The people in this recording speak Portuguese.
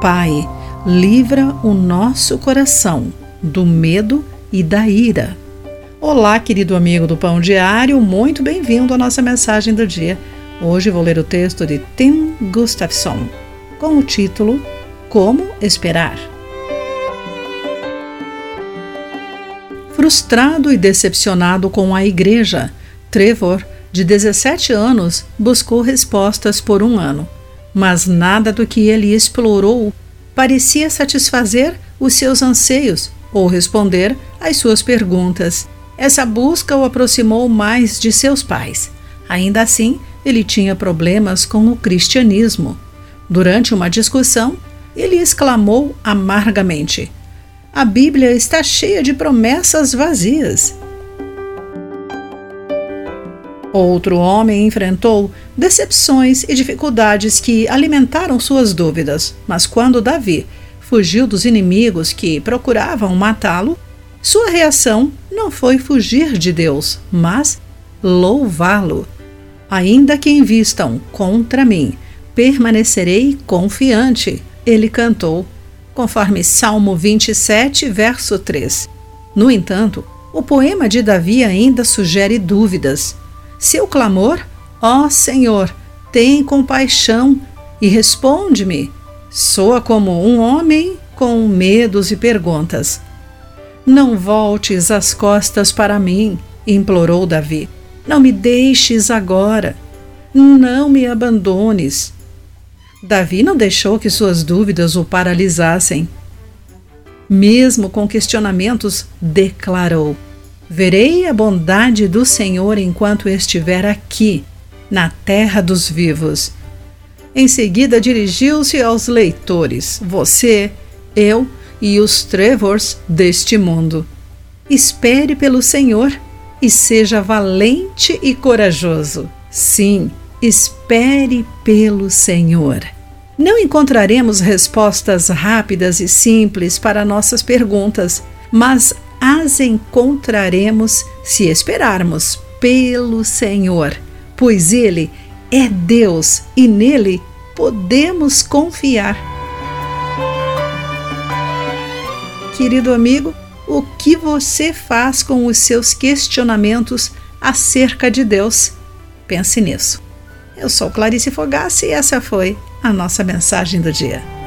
Pai, livra o nosso coração do medo e da ira. Olá, querido amigo do Pão Diário, muito bem-vindo à nossa mensagem do dia. Hoje vou ler o texto de Tim Gustafson com o título Como Esperar. Frustrado e decepcionado com a igreja, Trevor, de 17 anos, buscou respostas por um ano mas nada do que ele explorou parecia satisfazer os seus anseios ou responder às suas perguntas. Essa busca o aproximou mais de seus pais. Ainda assim, ele tinha problemas com o cristianismo. Durante uma discussão, ele exclamou amargamente: A Bíblia está cheia de promessas vazias. Outro homem enfrentou decepções e dificuldades que alimentaram suas dúvidas, mas quando Davi fugiu dos inimigos que procuravam matá-lo, sua reação não foi fugir de Deus, mas louvá-lo. Ainda que invistam contra mim, permanecerei confiante, ele cantou, conforme Salmo 27, verso 3. No entanto, o poema de Davi ainda sugere dúvidas. Seu clamor, ó Senhor, tem compaixão e responde-me, soa como um homem com medos e perguntas. Não voltes as costas para mim, implorou Davi. Não me deixes agora. Não me abandones. Davi não deixou que suas dúvidas o paralisassem. Mesmo com questionamentos, declarou: Verei a bondade do Senhor enquanto estiver aqui, na terra dos vivos. Em seguida, dirigiu-se aos leitores, você, eu e os Trevors deste mundo. Espere pelo Senhor e seja valente e corajoso. Sim, espere pelo Senhor. Não encontraremos respostas rápidas e simples para nossas perguntas, mas as encontraremos se esperarmos pelo Senhor, pois Ele é Deus e nele podemos confiar. Querido amigo, o que você faz com os seus questionamentos acerca de Deus? Pense nisso. Eu sou Clarice Fogassi e essa foi a nossa mensagem do dia.